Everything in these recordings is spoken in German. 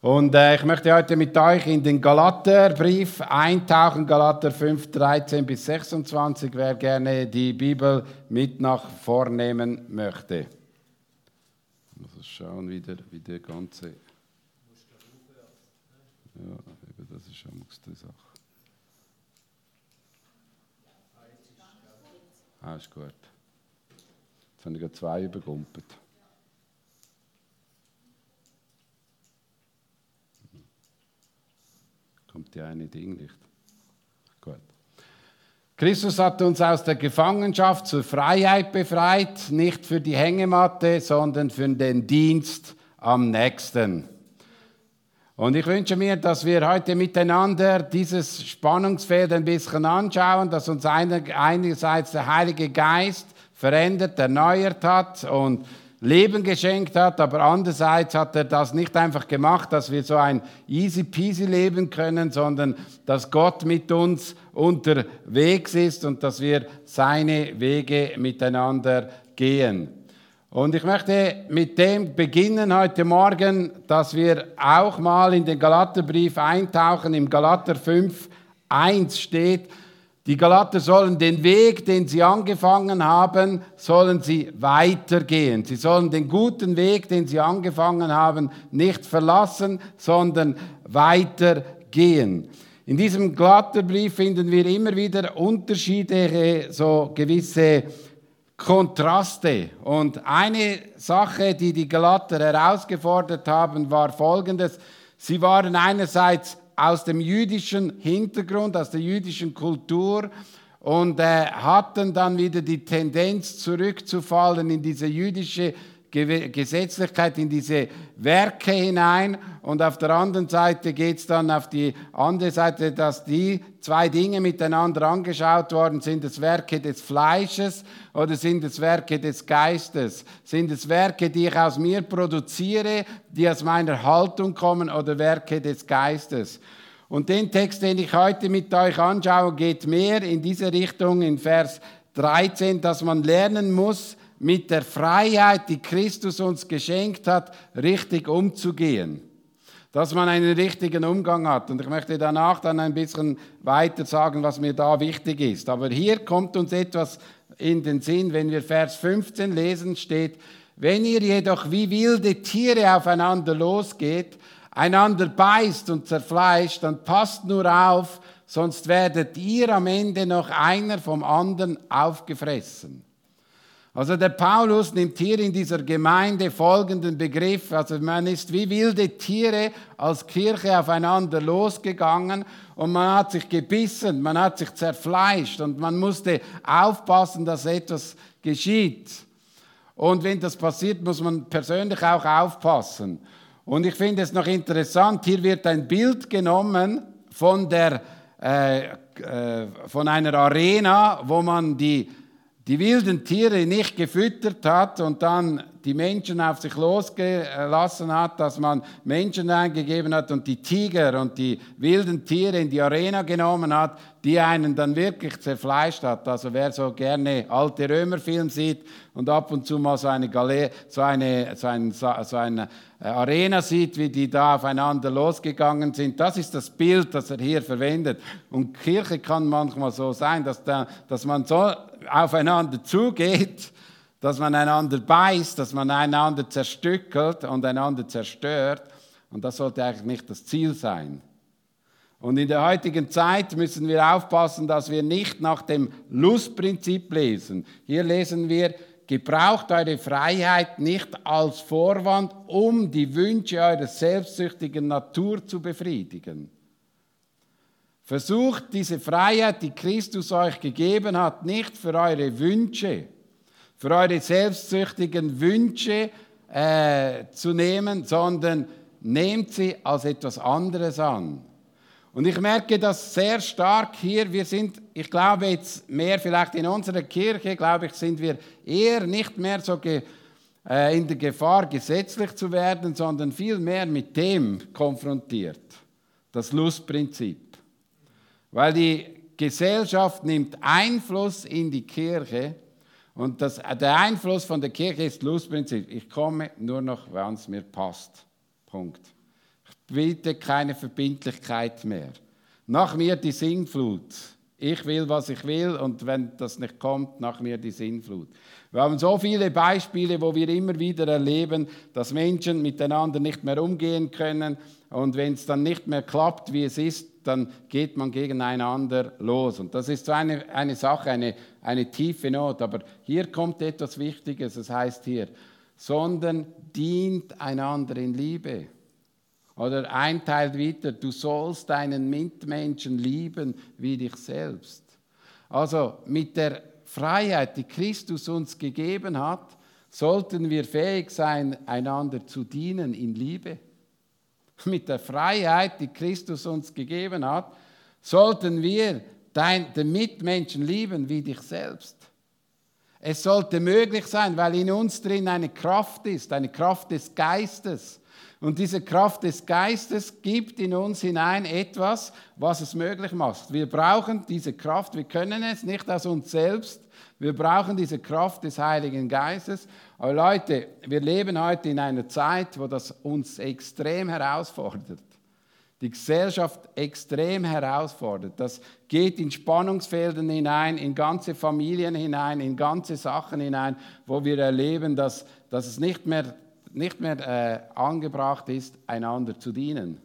Und äh, ich möchte heute mit euch in den Galaterbrief eintauchen, Galater 5, 13 bis 26, wer gerne die Bibel mit nach vornehmen möchte. Muss schauen, wie der, wie der ganze. Ja, das ist schon die Sache. Ah, ist gut. Jetzt habe ich zwei übergumpelt. Kommt die eine Ding nicht? Gut. Christus hat uns aus der Gefangenschaft zur Freiheit befreit, nicht für die Hängematte, sondern für den Dienst am nächsten. Und ich wünsche mir, dass wir heute miteinander dieses Spannungsfeld ein bisschen anschauen, dass uns einerseits der Heilige Geist verändert, erneuert hat und Leben geschenkt hat, aber andererseits hat er das nicht einfach gemacht, dass wir so ein easy peasy leben können, sondern dass Gott mit uns unterwegs ist und dass wir seine Wege miteinander gehen. Und ich möchte mit dem beginnen heute Morgen, dass wir auch mal in den Galaterbrief eintauchen. Im Galater 5, 1 steht, die Galater sollen den Weg, den sie angefangen haben, sollen sie weitergehen. Sie sollen den guten Weg, den sie angefangen haben, nicht verlassen, sondern weitergehen. In diesem Galaterbrief finden wir immer wieder Unterschiede, so gewisse Kontraste. Und eine Sache, die die Galater herausgefordert haben, war folgendes. Sie waren einerseits aus dem jüdischen Hintergrund, aus der jüdischen Kultur und äh, hatten dann wieder die Tendenz zurückzufallen in diese jüdische Gesetzlichkeit, in diese Werke hinein. Und auf der anderen Seite geht es dann auf die andere Seite, dass die zwei Dinge miteinander angeschaut worden sind. Das Werke des Fleisches oder sind es Werke des Geistes? Sind es Werke, die ich aus mir produziere, die aus meiner Haltung kommen oder Werke des Geistes? Und den Text, den ich heute mit euch anschaue, geht mehr in diese Richtung in Vers 13, dass man lernen muss, mit der Freiheit, die Christus uns geschenkt hat, richtig umzugehen. Dass man einen richtigen Umgang hat. Und ich möchte danach dann ein bisschen weiter sagen, was mir da wichtig ist. Aber hier kommt uns etwas in den Sinn, wenn wir Vers 15 lesen, steht, wenn ihr jedoch wie wilde Tiere aufeinander losgeht, einander beißt und zerfleischt, dann passt nur auf, sonst werdet ihr am Ende noch einer vom anderen aufgefressen. Also der Paulus nimmt hier in dieser Gemeinde folgenden Begriff, also man ist wie wilde Tiere als Kirche aufeinander losgegangen und man hat sich gebissen, man hat sich zerfleischt und man musste aufpassen, dass etwas geschieht. Und wenn das passiert, muss man persönlich auch aufpassen. Und ich finde es noch interessant, hier wird ein Bild genommen von, der, äh, äh, von einer Arena, wo man die die wilden Tiere nicht gefüttert hat und dann die Menschen auf sich losgelassen hat, dass man Menschen eingegeben hat und die Tiger und die wilden Tiere in die Arena genommen hat, die einen dann wirklich zerfleischt hat. Also wer so gerne alte Römerfilme sieht und ab und zu mal so eine, Galer so eine, so ein, so eine äh, Arena sieht, wie die da aufeinander losgegangen sind, das ist das Bild, das er hier verwendet. Und Kirche kann manchmal so sein, dass, da, dass man so aufeinander zugeht, dass man einander beißt, dass man einander zerstückelt und einander zerstört. Und das sollte eigentlich nicht das Ziel sein. Und in der heutigen Zeit müssen wir aufpassen, dass wir nicht nach dem Lustprinzip lesen. Hier lesen wir, gebraucht eure Freiheit nicht als Vorwand, um die Wünsche eurer selbstsüchtigen Natur zu befriedigen. Versucht diese Freiheit, die Christus euch gegeben hat, nicht für eure Wünsche, für eure selbstsüchtigen Wünsche äh, zu nehmen, sondern nehmt sie als etwas anderes an. Und ich merke das sehr stark hier. Wir sind, ich glaube jetzt mehr vielleicht in unserer Kirche, glaube ich, sind wir eher nicht mehr so äh, in der Gefahr, gesetzlich zu werden, sondern viel mehr mit dem konfrontiert. Das Lustprinzip. Weil die Gesellschaft nimmt Einfluss in die Kirche und das, der Einfluss von der Kirche ist Lustprinzip. Ich komme nur noch, wenn es mir passt. Punkt. Bitte keine Verbindlichkeit mehr. Nach mir die Sinnflut. Ich will, was ich will und wenn das nicht kommt, nach mir die Sinnflut. Wir haben so viele Beispiele, wo wir immer wieder erleben, dass Menschen miteinander nicht mehr umgehen können und wenn es dann nicht mehr klappt, wie es ist, dann geht man gegeneinander los. Und das ist so eine, eine Sache, eine, eine tiefe Not. Aber hier kommt etwas Wichtiges, es heißt hier, sondern dient einander in Liebe. Oder ein Teil weiter, du sollst deinen Mitmenschen lieben wie dich selbst. Also mit der Freiheit, die Christus uns gegeben hat, sollten wir fähig sein, einander zu dienen in Liebe. Mit der Freiheit, die Christus uns gegeben hat, sollten wir dein, den Mitmenschen lieben wie dich selbst. Es sollte möglich sein, weil in uns drin eine Kraft ist, eine Kraft des Geistes, und diese Kraft des Geistes gibt in uns hinein etwas, was es möglich macht. Wir brauchen diese Kraft, wir können es nicht aus uns selbst. Wir brauchen diese Kraft des Heiligen Geistes. Aber Leute, wir leben heute in einer Zeit, wo das uns extrem herausfordert. Die Gesellschaft extrem herausfordert. Das geht in Spannungsfelden hinein, in ganze Familien hinein, in ganze Sachen hinein, wo wir erleben, dass, dass es nicht mehr nicht mehr äh, angebracht ist, einander zu dienen.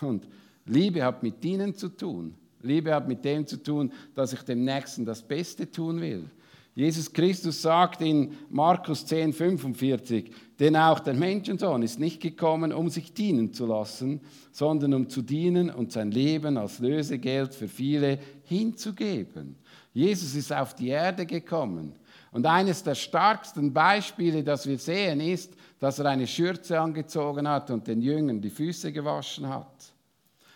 Und Liebe hat mit Dienen zu tun. Liebe hat mit dem zu tun, dass ich dem Nächsten das Beste tun will. Jesus Christus sagt in Markus 10, 45, denn auch der Menschensohn ist nicht gekommen, um sich dienen zu lassen, sondern um zu dienen und sein Leben als Lösegeld für viele hinzugeben. Jesus ist auf die Erde gekommen. Und eines der stärksten Beispiele, das wir sehen, ist, dass er eine Schürze angezogen hat und den Jüngern die Füße gewaschen hat.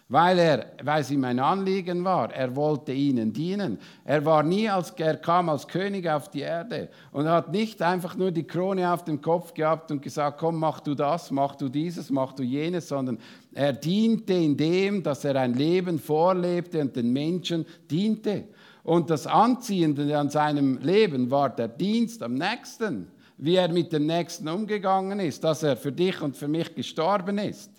Weil, er, weil es ihm ein Anliegen war. Er wollte ihnen dienen. Er, war nie als, er kam als König auf die Erde und hat nicht einfach nur die Krone auf dem Kopf gehabt und gesagt, komm, mach du das, mach du dieses, mach du jenes, sondern er diente in dem, dass er ein Leben vorlebte und den Menschen diente. Und das Anziehende an seinem Leben war der Dienst am Nächsten wie er mit dem Nächsten umgegangen ist, dass er für dich und für mich gestorben ist.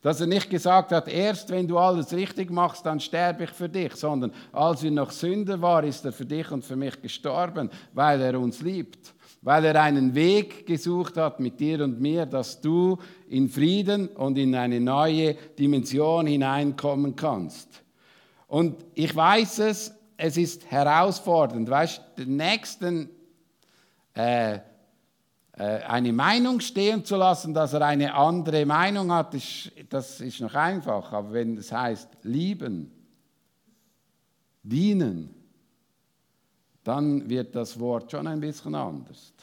Dass er nicht gesagt hat, erst wenn du alles richtig machst, dann sterbe ich für dich, sondern als wir noch Sünder waren, ist er für dich und für mich gestorben, weil er uns liebt. Weil er einen Weg gesucht hat mit dir und mir, dass du in Frieden und in eine neue Dimension hineinkommen kannst. Und ich weiß es, es ist herausfordernd. Weißt den nächsten äh, äh, eine Meinung stehen zu lassen, dass er eine andere Meinung hat, das ist noch einfach. Aber wenn es heißt lieben, dienen, dann wird das Wort schon ein bisschen anders.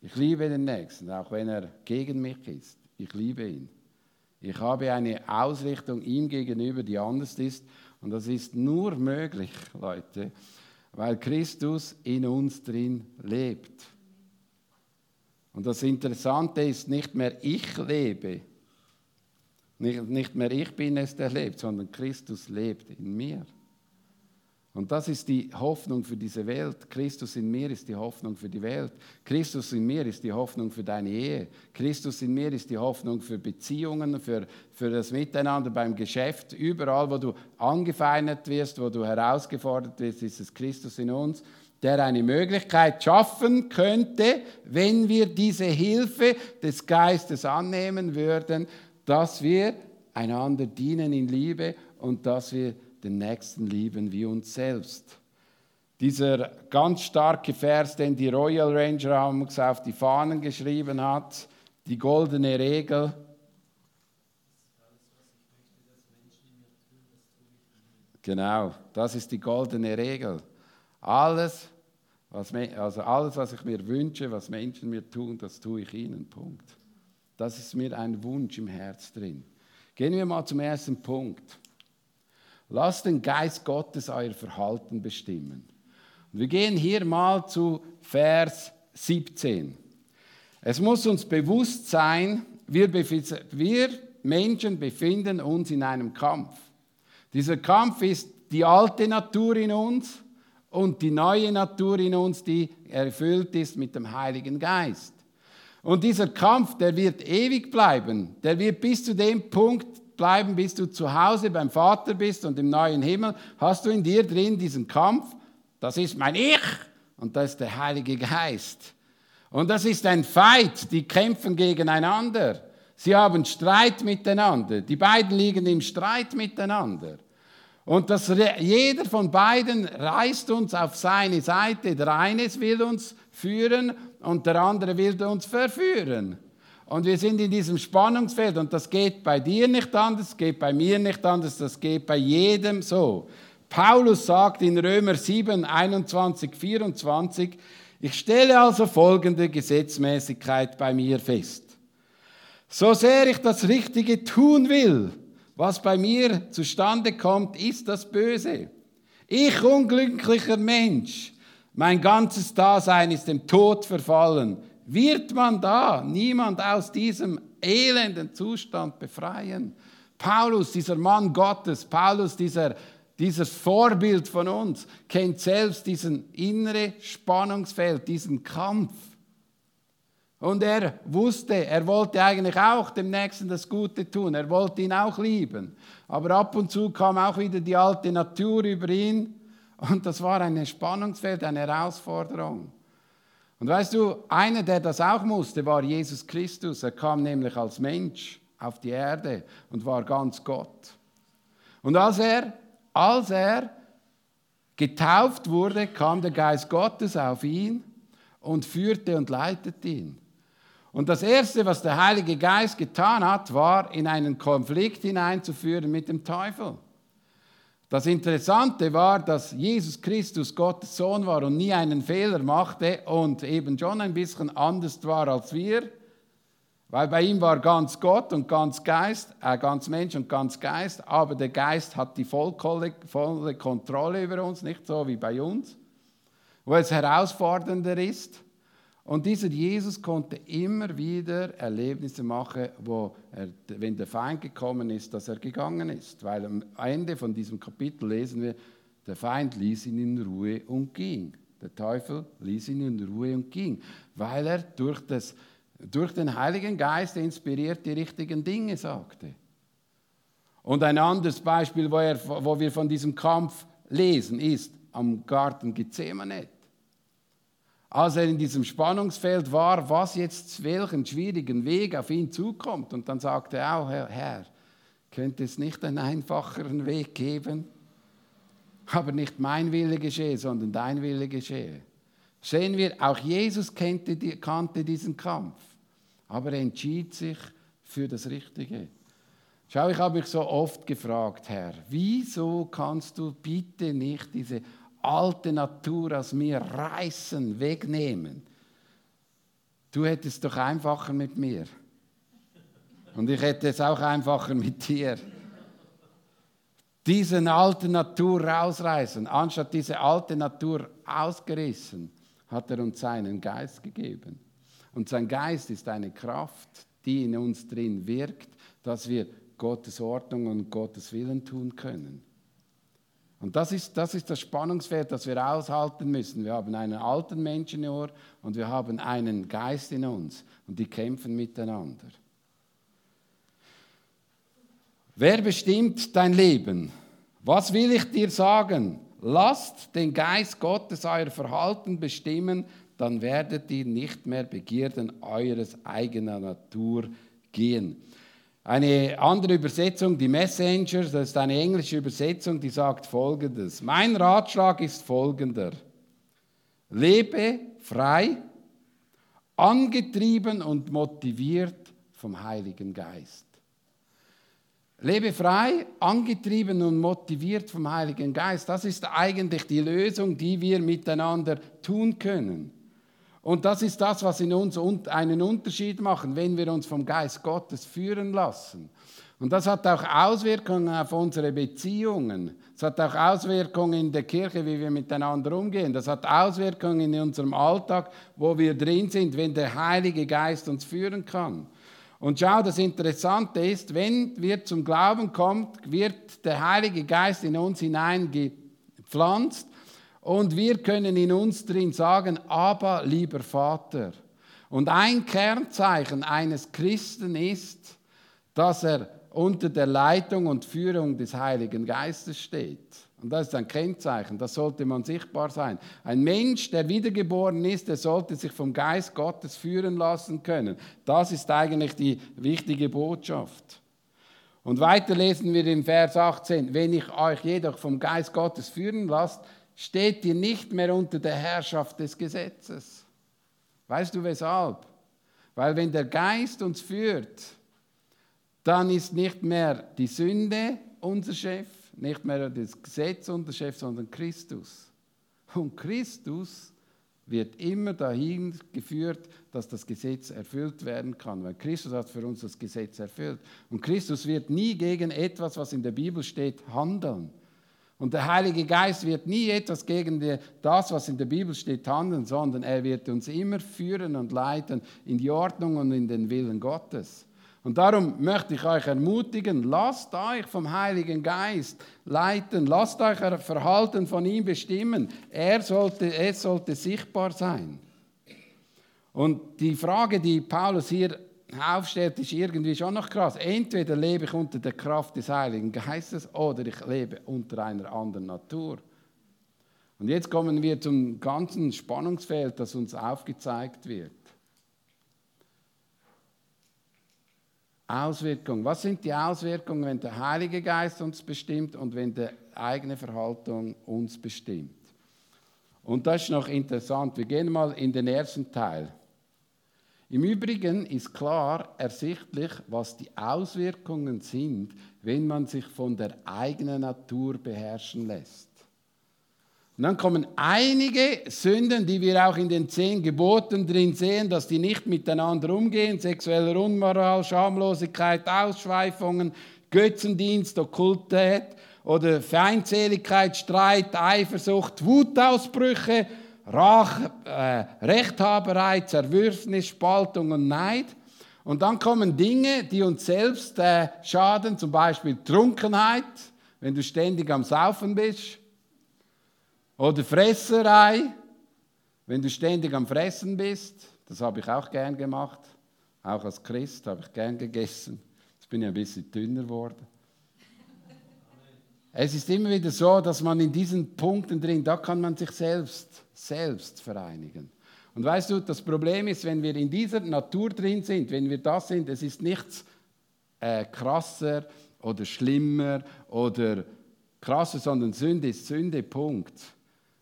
Ich liebe den Nächsten, auch wenn er gegen mich ist. Ich liebe ihn. Ich habe eine Ausrichtung ihm gegenüber, die anders ist. Und das ist nur möglich, Leute, weil Christus in uns drin lebt. Und das Interessante ist, nicht mehr ich lebe, nicht mehr ich bin es, der lebt, sondern Christus lebt in mir. Und das ist die Hoffnung für diese Welt. Christus in mir ist die Hoffnung für die Welt. Christus in mir ist die Hoffnung für deine Ehe. Christus in mir ist die Hoffnung für Beziehungen, für, für das Miteinander beim Geschäft. Überall, wo du angefeindet wirst, wo du herausgefordert wirst, ist es Christus in uns der eine Möglichkeit schaffen könnte, wenn wir diese Hilfe des Geistes annehmen würden, dass wir einander dienen in Liebe und dass wir den Nächsten lieben wie uns selbst. Dieser ganz starke Vers, den die Royal Ranger auf die Fahnen geschrieben hat, die goldene Regel. Genau, das ist die goldene Regel. Alles, was, also alles, was ich mir wünsche, was Menschen mir tun, das tue ich ihnen. Punkt. Das ist mir ein Wunsch im Herz drin. Gehen wir mal zum ersten Punkt. Lasst den Geist Gottes euer Verhalten bestimmen. Und wir gehen hier mal zu Vers 17. Es muss uns bewusst sein, wir, wir Menschen befinden uns in einem Kampf. Dieser Kampf ist die alte Natur in uns und die neue Natur in uns, die erfüllt ist mit dem Heiligen Geist. Und dieser Kampf, der wird ewig bleiben. Der wird bis zu dem Punkt bleiben, bis du zu Hause beim Vater bist und im neuen Himmel. Hast du in dir drin diesen Kampf? Das ist mein Ich und das ist der Heilige Geist. Und das ist ein Feind, die kämpfen gegeneinander. Sie haben Streit miteinander. Die beiden liegen im Streit miteinander. Und das, jeder von beiden reißt uns auf seine Seite. Der eine will uns führen und der andere will uns verführen. Und wir sind in diesem Spannungsfeld und das geht bei dir nicht anders, das geht bei mir nicht anders, das geht bei jedem so. Paulus sagt in Römer 7, 21, 24, ich stelle also folgende Gesetzmäßigkeit bei mir fest. So sehr ich das Richtige tun will, was bei mir zustande kommt, ist das Böse. Ich, unglücklicher Mensch, mein ganzes Dasein ist dem Tod verfallen. Wird man da niemand aus diesem elenden Zustand befreien? Paulus, dieser Mann Gottes, Paulus, dieser dieses Vorbild von uns kennt selbst diesen innere Spannungsfeld, diesen Kampf. Und er wusste, er wollte eigentlich auch dem Nächsten das Gute tun. Er wollte ihn auch lieben. Aber ab und zu kam auch wieder die alte Natur über ihn. Und das war ein Spannungsfeld, eine Herausforderung. Und weißt du, einer, der das auch musste, war Jesus Christus. Er kam nämlich als Mensch auf die Erde und war ganz Gott. Und als er als er getauft wurde, kam der Geist Gottes auf ihn und führte und leitete ihn. Und das Erste, was der Heilige Geist getan hat, war, in einen Konflikt hineinzuführen mit dem Teufel. Das Interessante war, dass Jesus Christus Gottes Sohn war und nie einen Fehler machte und eben schon ein bisschen anders war als wir. Weil bei ihm war ganz Gott und ganz Geist, äh, ganz Mensch und ganz Geist, aber der Geist hat die volle, volle Kontrolle über uns, nicht so wie bei uns, wo es herausfordernder ist. Und dieser Jesus konnte immer wieder Erlebnisse machen, wo er, wenn der Feind gekommen ist, dass er gegangen ist. Weil am Ende von diesem Kapitel lesen wir, der Feind ließ ihn in Ruhe und ging. Der Teufel ließ ihn in Ruhe und ging, weil er durch das durch den Heiligen Geist inspiriert die richtigen Dinge sagte. Und ein anderes Beispiel, wo, er, wo wir von diesem Kampf lesen, ist am Garten Gethsemane. Als er in diesem Spannungsfeld war, was jetzt welchen schwierigen Weg auf ihn zukommt. Und dann sagte er auch, Herr, Herr könnte es nicht einen einfacheren Weg geben? Aber nicht mein Wille geschehe, sondern dein Wille geschehe. Sehen wir, auch Jesus kannte, kannte diesen Kampf aber er entschied sich für das Richtige. Schau, ich habe mich so oft gefragt, Herr, wieso kannst du bitte nicht diese alte Natur aus mir reißen, wegnehmen? Du hättest doch einfacher mit mir. Und ich hätte es auch einfacher mit dir. Diese alte Natur rausreißen, anstatt diese alte Natur ausgerissen, hat er uns seinen Geist gegeben. Und sein Geist ist eine Kraft, die in uns drin wirkt, dass wir Gottes Ordnung und Gottes Willen tun können. Und das ist, das ist das Spannungsfeld, das wir aushalten müssen. Wir haben einen alten Menschen in Ohr und wir haben einen Geist in uns und die kämpfen miteinander. Wer bestimmt dein Leben? Was will ich dir sagen? Lasst den Geist Gottes euer Verhalten bestimmen, dann werdet ihr nicht mehr Begierden eures eigener Natur gehen. Eine andere Übersetzung, die Messenger, das ist eine englische Übersetzung, die sagt folgendes. Mein Ratschlag ist folgender. Lebe frei, angetrieben und motiviert vom Heiligen Geist. Lebe frei, angetrieben und motiviert vom Heiligen Geist. Das ist eigentlich die Lösung, die wir miteinander tun können. Und das ist das, was in uns einen Unterschied macht, wenn wir uns vom Geist Gottes führen lassen. Und das hat auch Auswirkungen auf unsere Beziehungen. Es hat auch Auswirkungen in der Kirche, wie wir miteinander umgehen. Das hat Auswirkungen in unserem Alltag, wo wir drin sind, wenn der Heilige Geist uns führen kann. Und schau, das Interessante ist, wenn wir zum Glauben kommen, wird der Heilige Geist in uns hineingepflanzt und wir können in uns drin sagen, aber lieber Vater. Und ein Kernzeichen eines Christen ist, dass er unter der Leitung und Führung des Heiligen Geistes steht. Und das ist ein Kennzeichen, das sollte man sichtbar sein. Ein Mensch, der wiedergeboren ist, der sollte sich vom Geist Gottes führen lassen können. Das ist eigentlich die wichtige Botschaft. Und weiter lesen wir im Vers 18, wenn ich euch jedoch vom Geist Gottes führen lasst, steht ihr nicht mehr unter der Herrschaft des Gesetzes. Weißt du weshalb? Weil wenn der Geist uns führt, dann ist nicht mehr die Sünde unser Chef, nicht mehr das Gesetz unser Chef, sondern Christus. Und Christus wird immer dahin geführt, dass das Gesetz erfüllt werden kann, weil Christus hat für uns das Gesetz erfüllt. Und Christus wird nie gegen etwas, was in der Bibel steht, handeln. Und der Heilige Geist wird nie etwas gegen das, was in der Bibel steht, handeln, sondern er wird uns immer führen und leiten in die Ordnung und in den Willen Gottes. Und darum möchte ich euch ermutigen, lasst euch vom Heiligen Geist leiten, lasst euch euer Verhalten von ihm bestimmen. Er sollte, es sollte sichtbar sein. Und die Frage, die Paulus hier aufstellt, ist irgendwie schon noch krass. Entweder lebe ich unter der Kraft des Heiligen Geistes oder ich lebe unter einer anderen Natur. Und jetzt kommen wir zum ganzen Spannungsfeld, das uns aufgezeigt wird. Auswirkungen. Was sind die Auswirkungen, wenn der Heilige Geist uns bestimmt und wenn die eigene Verhaltung uns bestimmt? Und das ist noch interessant. Wir gehen mal in den ersten Teil. Im Übrigen ist klar ersichtlich, was die Auswirkungen sind, wenn man sich von der eigenen Natur beherrschen lässt. Und dann kommen einige Sünden, die wir auch in den zehn Geboten drin sehen, dass die nicht miteinander umgehen, sexuelle Unmoral, Schamlosigkeit, Ausschweifungen, Götzendienst, Okkultät oder Feindseligkeit, Streit, Eifersucht, Wutausbrüche, Rach, äh, Rechthaberei, Zerwürfnis, Spaltung und Neid. Und dann kommen Dinge, die uns selbst äh, schaden, zum Beispiel Trunkenheit, wenn du ständig am Saufen bist oder Fresserei, wenn du ständig am Fressen bist. Das habe ich auch gern gemacht. Auch als Christ habe ich gern gegessen. Jetzt bin ich ein bisschen dünner geworden. Es ist immer wieder so, dass man in diesen Punkten drin, da kann man sich selbst, selbst vereinigen. Und weißt du, das Problem ist, wenn wir in dieser Natur drin sind, wenn wir das sind, es ist nichts äh, krasser oder schlimmer oder krasser, sondern Sünde ist Sünde, Punkt.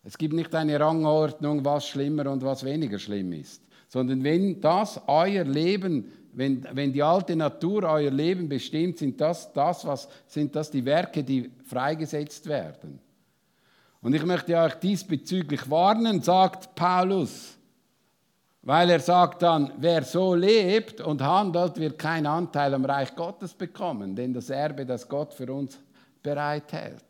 Es gibt nicht eine Rangordnung, was schlimmer und was weniger schlimm ist, sondern wenn das euer Leben, wenn, wenn die alte Natur euer Leben bestimmt, sind das, das, was, sind das die Werke, die freigesetzt werden. Und ich möchte euch diesbezüglich warnen, sagt Paulus, weil er sagt dann, wer so lebt und handelt, wird keinen Anteil am Reich Gottes bekommen, denn das Erbe, das Gott für uns bereithält.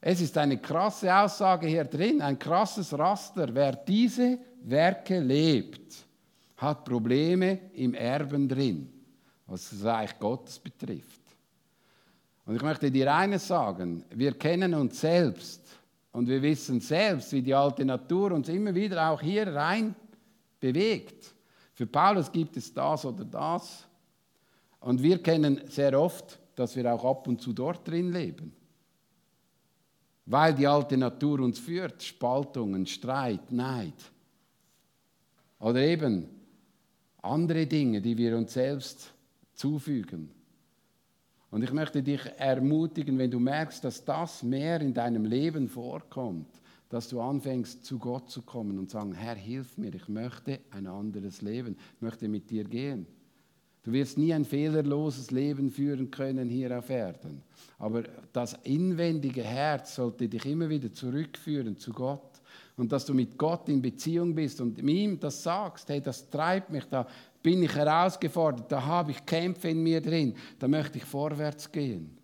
Es ist eine krasse Aussage hier drin, ein krasses Raster. Wer diese Werke lebt, hat Probleme im Erben drin, was das Reich Gottes betrifft. Und ich möchte dir eines sagen, wir kennen uns selbst und wir wissen selbst, wie die alte Natur uns immer wieder auch hier rein bewegt. Für Paulus gibt es das oder das. Und wir kennen sehr oft, dass wir auch ab und zu dort drin leben weil die alte Natur uns führt. Spaltungen, Streit, Neid. Oder eben andere Dinge, die wir uns selbst zufügen. Und ich möchte dich ermutigen, wenn du merkst, dass das mehr in deinem Leben vorkommt, dass du anfängst, zu Gott zu kommen und sagen, Herr, hilf mir, ich möchte ein anderes Leben, ich möchte mit dir gehen. Du wirst nie ein fehlerloses Leben führen können hier auf Erden. Aber das inwendige Herz sollte dich immer wieder zurückführen zu Gott. Und dass du mit Gott in Beziehung bist und ihm das sagst, hey, das treibt mich, da bin ich herausgefordert, da habe ich Kämpfe in mir drin, da möchte ich vorwärts gehen.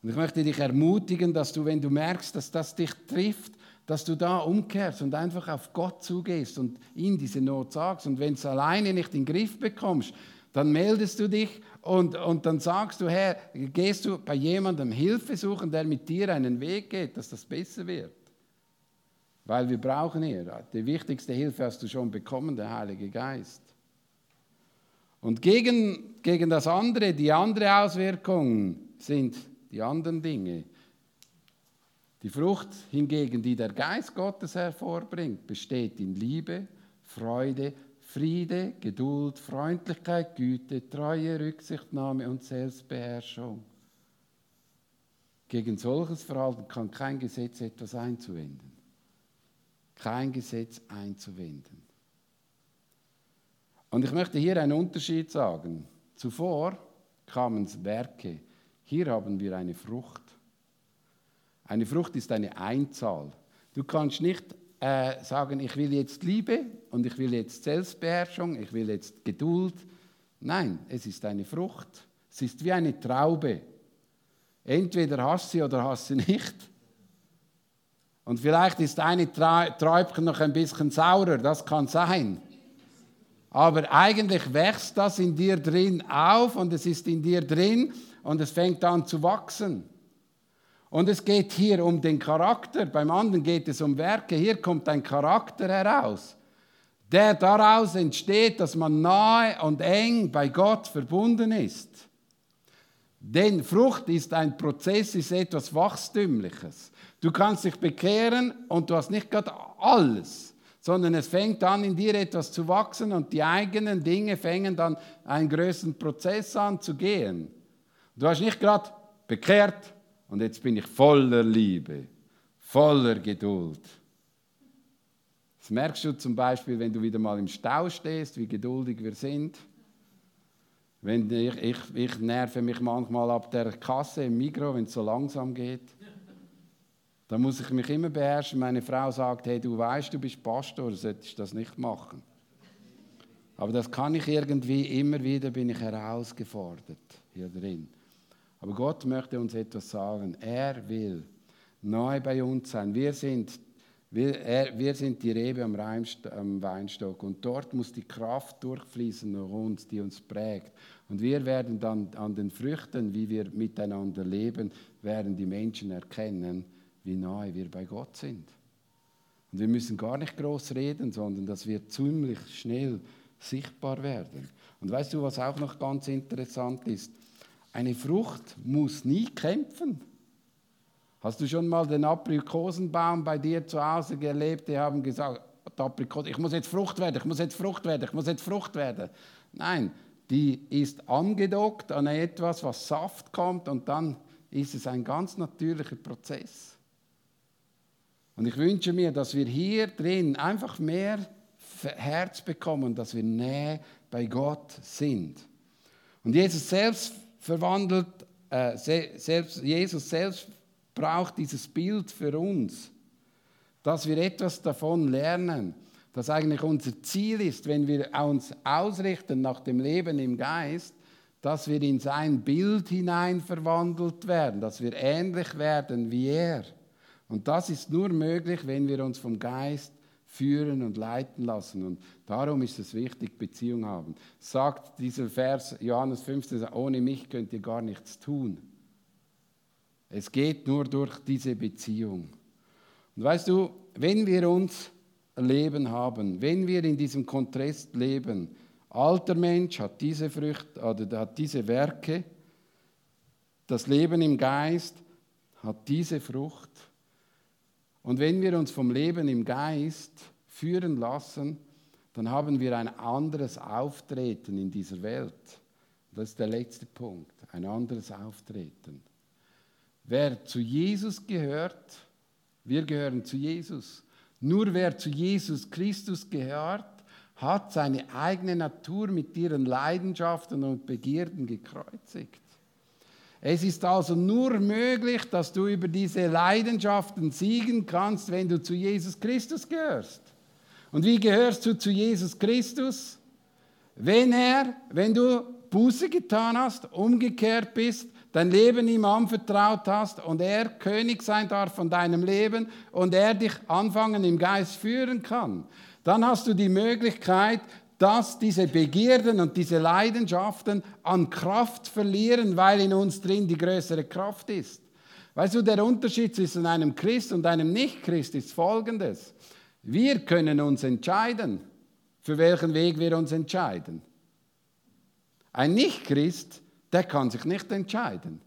Und ich möchte dich ermutigen, dass du, wenn du merkst, dass das dich trifft, dass du da umkehrst und einfach auf Gott zugehst und ihm diese Not sagst. Und wenn du es alleine nicht in den Griff bekommst, dann meldest du dich und, und dann sagst du, Herr, gehst du bei jemandem Hilfe suchen, der mit dir einen Weg geht, dass das besser wird. Weil wir brauchen ihn. Die wichtigste Hilfe hast du schon bekommen, der Heilige Geist. Und gegen, gegen das andere, die andere Auswirkung sind die anderen Dinge. Die Frucht hingegen, die der Geist Gottes hervorbringt, besteht in Liebe, Freude, Friede, Geduld, Freundlichkeit, Güte, Treue, Rücksichtnahme und Selbstbeherrschung. Gegen solches Verhalten kann kein Gesetz etwas einzuwenden. Kein Gesetz einzuwenden. Und ich möchte hier einen Unterschied sagen. Zuvor kamen Werke. Hier haben wir eine Frucht. Eine Frucht ist eine Einzahl. Du kannst nicht äh, sagen, ich will jetzt Liebe und ich will jetzt Selbstbeherrschung, ich will jetzt Geduld. Nein, es ist eine Frucht. Es ist wie eine Traube. Entweder hast sie oder hast sie nicht. Und vielleicht ist eine Träubchen noch ein bisschen saurer, das kann sein. Aber eigentlich wächst das in dir drin auf und es ist in dir drin und es fängt an zu wachsen. Und es geht hier um den Charakter, beim anderen geht es um Werke. Hier kommt ein Charakter heraus, der daraus entsteht, dass man nahe und eng bei Gott verbunden ist. Denn Frucht ist ein Prozess, ist etwas Wachstümliches. Du kannst dich bekehren und du hast nicht gerade alles, sondern es fängt an, in dir etwas zu wachsen und die eigenen Dinge fängen dann einen größeren Prozess an zu gehen. Du hast nicht gerade bekehrt und jetzt bin ich voller Liebe, voller Geduld. Das merkst du zum Beispiel, wenn du wieder mal im Stau stehst, wie geduldig wir sind. Wenn ich, ich, ich nerve mich manchmal ab der Kasse im Mikro, wenn es so langsam geht. Da muss ich mich immer beherrschen. Meine Frau sagt, hey, du weißt, du bist Pastor, solltest das nicht machen. Aber das kann ich irgendwie, immer wieder bin ich herausgefordert hier drin. Aber Gott möchte uns etwas sagen. Er will neu bei uns sein. Wir sind, wir, er, wir sind die Rebe am, am Weinstock und dort muss die Kraft durchfließen durch uns, die uns prägt. Und wir werden dann an den Früchten, wie wir miteinander leben, werden die Menschen erkennen, wie nahe wir bei Gott sind. Und wir müssen gar nicht groß reden, sondern das wird ziemlich schnell sichtbar werden. Und weißt du, was auch noch ganz interessant ist? Eine Frucht muss nie kämpfen. Hast du schon mal den Aprikosenbaum bei dir zu Hause gelebt? Die haben gesagt, ich muss jetzt Frucht werden, ich muss jetzt Frucht werden, ich muss jetzt Frucht werden. Nein, die ist angedockt an etwas, was Saft kommt und dann ist es ein ganz natürlicher Prozess. Und ich wünsche mir, dass wir hier drin einfach mehr Herz bekommen, dass wir näher bei Gott sind. Und Jesus selbst verwandelt, äh, selbst, Jesus selbst braucht dieses Bild für uns, dass wir etwas davon lernen, dass eigentlich unser Ziel ist, wenn wir uns ausrichten nach dem Leben im Geist, dass wir in sein Bild hinein verwandelt werden, dass wir ähnlich werden wie er. Und das ist nur möglich, wenn wir uns vom Geist führen und leiten lassen. Und darum ist es wichtig, Beziehung haben. Sagt dieser Vers Johannes 15, ohne mich könnt ihr gar nichts tun. Es geht nur durch diese Beziehung. Und weißt du, wenn wir uns Leben haben, wenn wir in diesem Kontrast leben, alter Mensch hat diese Früchte oder hat diese Werke, das Leben im Geist hat diese Frucht und wenn wir uns vom Leben im Geist führen lassen, dann haben wir ein anderes Auftreten in dieser Welt. Das ist der letzte Punkt, ein anderes Auftreten. Wer zu Jesus gehört, wir gehören zu Jesus. Nur wer zu Jesus Christus gehört, hat seine eigene Natur mit ihren Leidenschaften und Begierden gekreuzigt. Es ist also nur möglich, dass du über diese Leidenschaften siegen kannst, wenn du zu Jesus Christus gehörst. Und wie gehörst du zu Jesus Christus? Wenn er, wenn du Buße getan hast, umgekehrt bist, dein Leben ihm anvertraut hast und er König sein darf von deinem Leben und er dich anfangen im Geist führen kann, dann hast du die Möglichkeit, dass diese Begierden und diese Leidenschaften an Kraft verlieren, weil in uns drin die größere Kraft ist. Weißt du, der Unterschied zwischen einem Christ und einem Nicht-Christ ist folgendes. Wir können uns entscheiden, für welchen Weg wir uns entscheiden. Ein Nicht-Christ, der kann sich nicht entscheiden.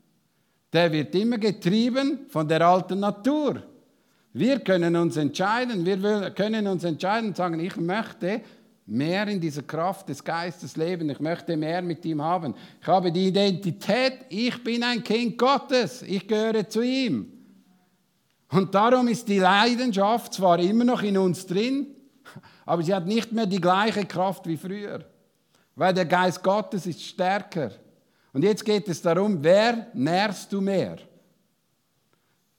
Der wird immer getrieben von der alten Natur. Wir können uns entscheiden, wir können uns entscheiden und sagen, ich möchte mehr in dieser Kraft des Geistes leben. Ich möchte mehr mit ihm haben. Ich habe die Identität, ich bin ein Kind Gottes. Ich gehöre zu ihm. Und darum ist die Leidenschaft zwar immer noch in uns drin, aber sie hat nicht mehr die gleiche Kraft wie früher. Weil der Geist Gottes ist stärker. Und jetzt geht es darum, wer nährst du mehr?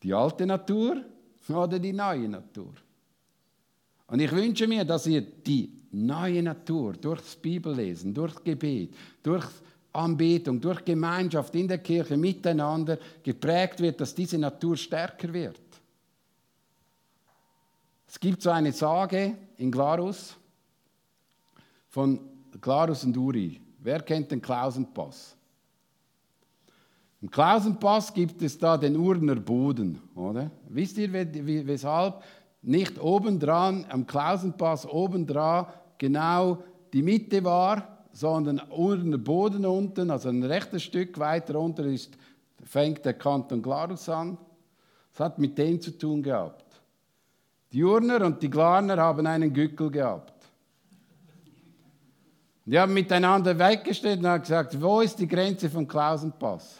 Die alte Natur oder die neue Natur? Und ich wünsche mir, dass ihr die neue Natur durchs Bibellesen, durch Gebet, durch Anbetung, durch Gemeinschaft in der Kirche miteinander geprägt wird, dass diese Natur stärker wird. Es gibt so eine Sage in Glarus von Glarus und Uri. Wer kennt den Klausenpass? Im Klausenpass gibt es da den Urner Boden, oder? Wisst ihr, weshalb nicht obendran, am Klausenpass obendran genau die Mitte war, sondern unter Boden unten, also ein rechtes Stück weiter unten ist, fängt der Kanton Glarus an. Das hat mit dem zu tun gehabt. Die Urner und die Glarner haben einen Gückel gehabt. Die haben miteinander weggestellt und haben gesagt, wo ist die Grenze vom Klausenpass?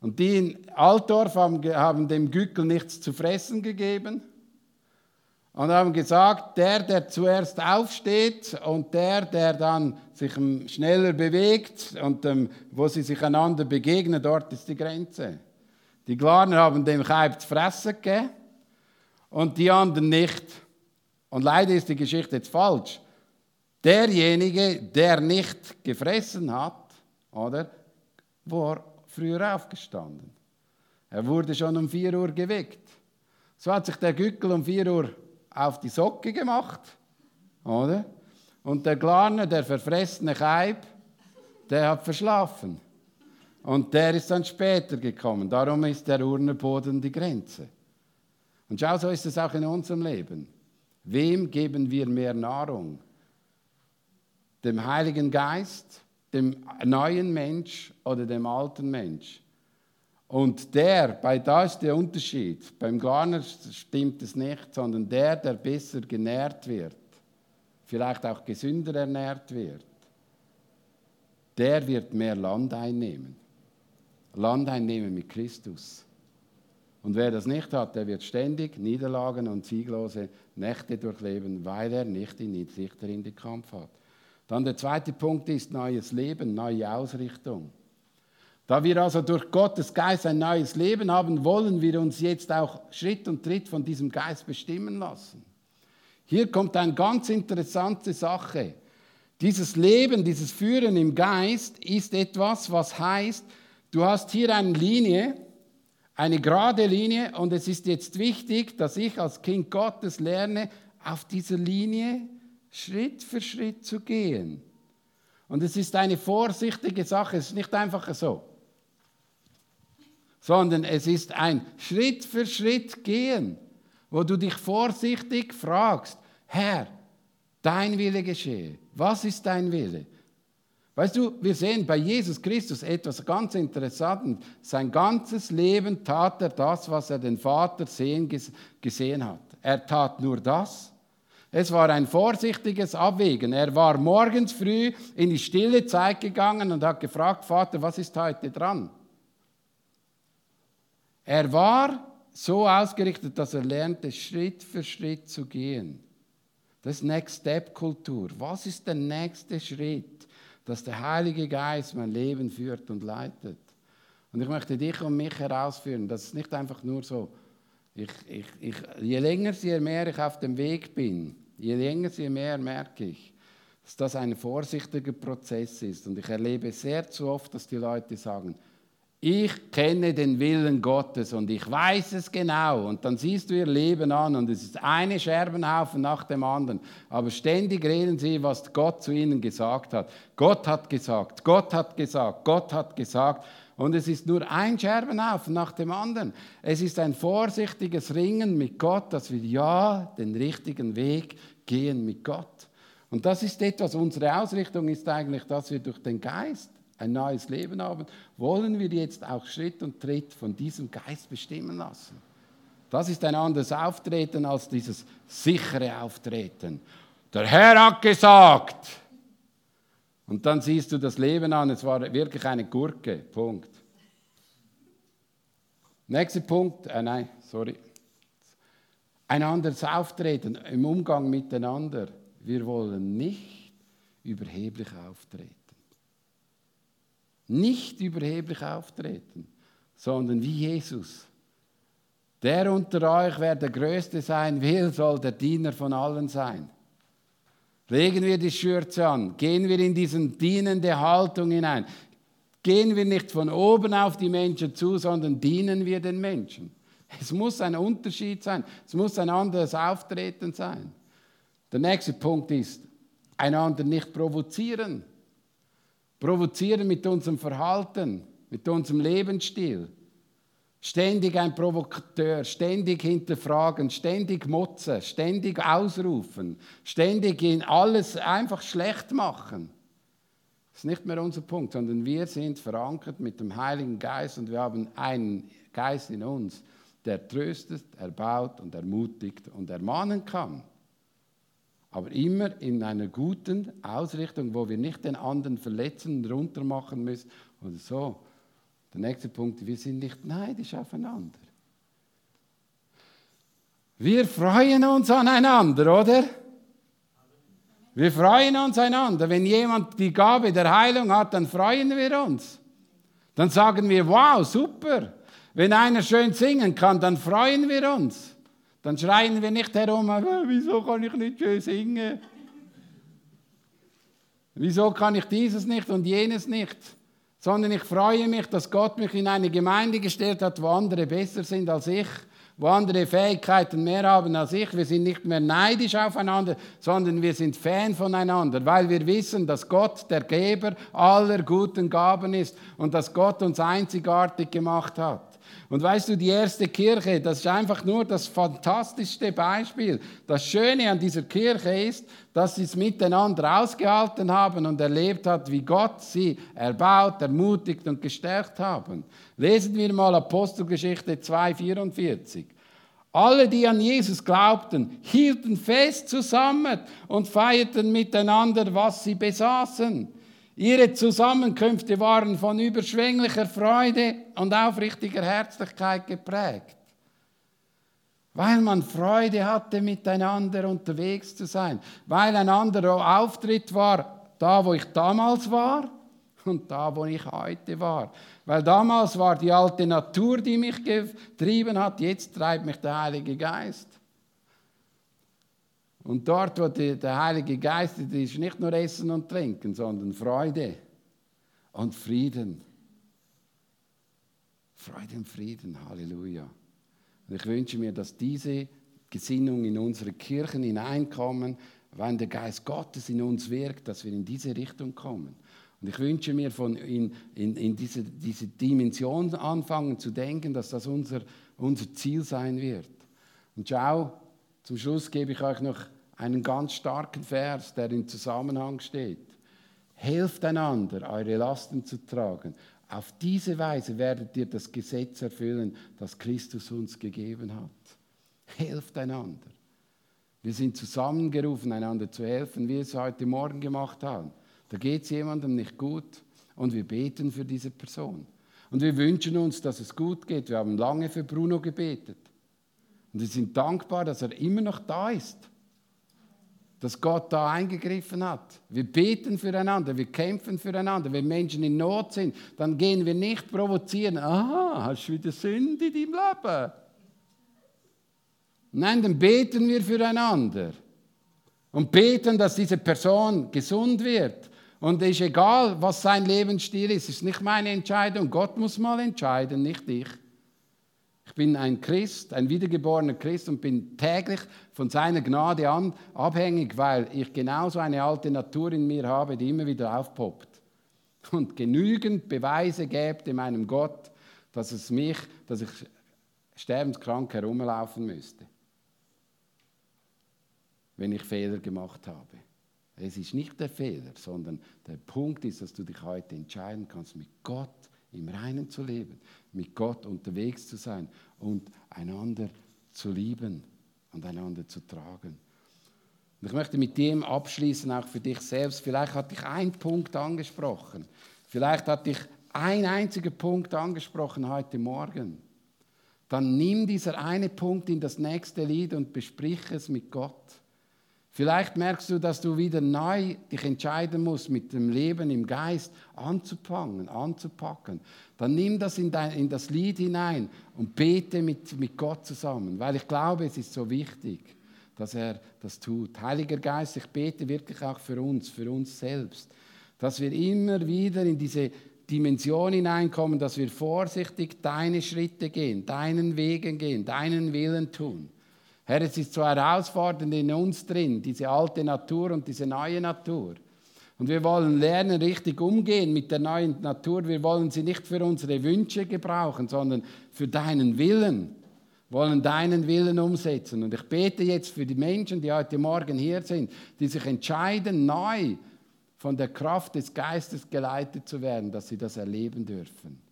Und die in Altdorf haben, haben dem Gückel nichts zu fressen gegeben und haben gesagt, der, der zuerst aufsteht und der, der dann sich schneller bewegt und ähm, wo sie sich einander begegnen, dort ist die Grenze. Die Glarner haben dem Kaib zu fressen gegeben und die anderen nicht. Und leider ist die Geschichte jetzt falsch. Derjenige, der nicht gefressen hat, oder, war früher aufgestanden. Er wurde schon um 4 Uhr geweckt. So hat sich der Gückel um 4 Uhr auf die Socke gemacht, oder? Und der Glarner, der verfressene Kaib, der hat verschlafen. Und der ist dann später gekommen. Darum ist der Urnerboden die Grenze. Und schau, so ist es auch in unserem Leben. Wem geben wir mehr Nahrung? Dem Heiligen Geist, dem neuen Mensch oder dem alten Mensch? Und der, bei da ist der Unterschied. Beim Garner stimmt es nicht, sondern der, der besser genährt wird, vielleicht auch gesünder ernährt wird, der wird mehr Land einnehmen. Land einnehmen mit Christus. Und wer das nicht hat, der wird ständig Niederlagen und sieglose Nächte durchleben, weil er nicht die Niedrichter in den Kampf hat. Dann der zweite Punkt ist neues Leben, neue Ausrichtung. Da wir also durch Gottes Geist ein neues Leben haben, wollen wir uns jetzt auch Schritt und Tritt von diesem Geist bestimmen lassen. Hier kommt eine ganz interessante Sache. Dieses Leben, dieses Führen im Geist ist etwas, was heißt, du hast hier eine Linie, eine gerade Linie und es ist jetzt wichtig, dass ich als Kind Gottes lerne, auf dieser Linie Schritt für Schritt zu gehen. Und es ist eine vorsichtige Sache, es ist nicht einfach so sondern es ist ein Schritt für Schritt gehen, wo du dich vorsichtig fragst, Herr, dein Wille geschehe. Was ist dein Wille? Weißt du, wir sehen bei Jesus Christus etwas ganz Interessantes. Sein ganzes Leben tat er das, was er den Vater sehen, gesehen hat. Er tat nur das. Es war ein vorsichtiges Abwägen. Er war morgens früh in die stille Zeit gegangen und hat gefragt, Vater, was ist heute dran? Er war so ausgerichtet, dass er lernte, Schritt für Schritt zu gehen. Das ist Next Step Kultur. Was ist der nächste Schritt, dass der Heilige Geist mein Leben führt und leitet? Und ich möchte dich und mich herausführen, das ist nicht einfach nur so. Ich, ich, ich, je länger, je mehr ich auf dem Weg bin, je länger, je mehr merke ich, dass das ein vorsichtiger Prozess ist. Und ich erlebe sehr zu oft, dass die Leute sagen, ich kenne den Willen Gottes und ich weiß es genau. Und dann siehst du ihr Leben an und es ist eine Scherbenhaufen nach dem anderen. Aber ständig reden sie, was Gott zu ihnen gesagt hat. Gott hat gesagt, Gott hat gesagt, Gott hat gesagt. Und es ist nur ein Scherbenhaufen nach dem anderen. Es ist ein vorsichtiges Ringen mit Gott, dass wir ja den richtigen Weg gehen mit Gott. Und das ist etwas, unsere Ausrichtung ist eigentlich, dass wir durch den Geist ein neues Leben haben, wollen wir jetzt auch Schritt und Tritt von diesem Geist bestimmen lassen. Das ist ein anderes Auftreten als dieses sichere Auftreten. Der Herr hat gesagt. Und dann siehst du das Leben an, es war wirklich eine Gurke. Punkt. Nächster Punkt, äh, nein, sorry. Ein anderes Auftreten im Umgang miteinander. Wir wollen nicht überheblich auftreten. Nicht überheblich auftreten, sondern wie Jesus. Der unter euch, wer der Größte sein will, soll der Diener von allen sein. Legen wir die Schürze an, gehen wir in diese dienende Haltung hinein. Gehen wir nicht von oben auf die Menschen zu, sondern dienen wir den Menschen. Es muss ein Unterschied sein, es muss ein anderes Auftreten sein. Der nächste Punkt ist, einander nicht provozieren. Provozieren mit unserem Verhalten, mit unserem Lebensstil. Ständig ein Provokateur, ständig hinterfragen, ständig motzen, ständig ausrufen, ständig in alles einfach schlecht machen. Das ist nicht mehr unser Punkt, sondern wir sind verankert mit dem Heiligen Geist und wir haben einen Geist in uns, der tröstet, erbaut und ermutigt und ermahnen kann. Aber immer in einer guten Ausrichtung, wo wir nicht den anderen verletzen und runter machen müssen oder so. Der nächste Punkt, wir sind nicht neidisch aufeinander. Wir freuen uns aneinander, oder? Wir freuen uns einander. Wenn jemand die Gabe der Heilung hat, dann freuen wir uns. Dann sagen wir, wow, super. Wenn einer schön singen kann, dann freuen wir uns. Dann schreien wir nicht herum, äh, wieso kann ich nicht schön singen? Wieso kann ich dieses nicht und jenes nicht? Sondern ich freue mich, dass Gott mich in eine Gemeinde gestellt hat, wo andere besser sind als ich, wo andere Fähigkeiten mehr haben als ich. Wir sind nicht mehr neidisch aufeinander, sondern wir sind Fan voneinander, weil wir wissen, dass Gott der Geber aller guten Gaben ist und dass Gott uns einzigartig gemacht hat. Und weißt du, die erste Kirche, das ist einfach nur das fantastischste Beispiel. Das Schöne an dieser Kirche ist, dass sie es miteinander ausgehalten haben und erlebt hat, wie Gott sie erbaut, ermutigt und gestärkt haben. Lesen wir mal Apostelgeschichte 2,44. Alle, die an Jesus glaubten, hielten fest zusammen und feierten miteinander, was sie besaßen. Ihre Zusammenkünfte waren von überschwänglicher Freude und aufrichtiger Herzlichkeit geprägt. Weil man Freude hatte, miteinander unterwegs zu sein. Weil ein anderer Auftritt war, da wo ich damals war und da wo ich heute war. Weil damals war die alte Natur, die mich getrieben hat, jetzt treibt mich der Heilige Geist. Und dort, wo die, der Heilige Geist ist, ist nicht nur Essen und Trinken, sondern Freude und Frieden. Freude und Frieden, Halleluja. Und ich wünsche mir, dass diese Gesinnung in unsere Kirchen hineinkommen, wenn der Geist Gottes in uns wirkt, dass wir in diese Richtung kommen. Und ich wünsche mir, von in, in, in diese, diese Dimension anfangen zu denken, dass das unser, unser Ziel sein wird. Und schau, zum Schluss gebe ich euch noch einen ganz starken Vers, der im Zusammenhang steht. Helft einander, eure Lasten zu tragen. Auf diese Weise werdet ihr das Gesetz erfüllen, das Christus uns gegeben hat. Helft einander. Wir sind zusammengerufen, einander zu helfen, wie wir es heute Morgen gemacht haben. Da geht es jemandem nicht gut und wir beten für diese Person. Und wir wünschen uns, dass es gut geht. Wir haben lange für Bruno gebetet. Und wir sind dankbar, dass er immer noch da ist. Dass Gott da eingegriffen hat. Wir beten füreinander, wir kämpfen füreinander. Wenn Menschen in Not sind, dann gehen wir nicht provozieren. Aha, hast du wieder Sünde in deinem Leben? Nein, dann beten wir füreinander. Und beten, dass diese Person gesund wird Und es ist egal, was sein Lebensstil ist. Es ist nicht meine Entscheidung. Gott muss mal entscheiden, nicht ich. Ich bin ein Christ, ein wiedergeborener Christ und bin täglich von seiner Gnade an abhängig, weil ich genauso eine alte Natur in mir habe, die immer wieder aufpoppt. Und genügend Beweise gäbe meinem Gott, dass es mich, dass ich sterbenskrank herumlaufen müsste, wenn ich Fehler gemacht habe. Es ist nicht der Fehler, sondern der Punkt ist, dass du dich heute entscheiden kannst, mit Gott im Reinen zu leben, mit Gott unterwegs zu sein und einander zu lieben und einander zu tragen. Und ich möchte mit dem abschließen, auch für dich selbst. Vielleicht hat dich ein Punkt angesprochen. Vielleicht hat dich ein einziger Punkt angesprochen heute Morgen. Dann nimm dieser eine Punkt in das nächste Lied und besprich es mit Gott. Vielleicht merkst du, dass du wieder neu dich entscheiden musst, mit dem Leben im Geist anzufangen, anzupacken. Dann nimm das in, dein, in das Lied hinein und bete mit, mit Gott zusammen, weil ich glaube, es ist so wichtig, dass er das tut. Heiliger Geist, ich bete wirklich auch für uns, für uns selbst, dass wir immer wieder in diese Dimension hineinkommen, dass wir vorsichtig deine Schritte gehen, deinen Wegen gehen, deinen Willen tun Herr, es ist so herausfordernd in uns drin, diese alte Natur und diese neue Natur. Und wir wollen lernen, richtig umgehen mit der neuen Natur. Wir wollen sie nicht für unsere Wünsche gebrauchen, sondern für deinen Willen. Wir wollen deinen Willen umsetzen. Und ich bete jetzt für die Menschen, die heute Morgen hier sind, die sich entscheiden, neu von der Kraft des Geistes geleitet zu werden, dass sie das erleben dürfen.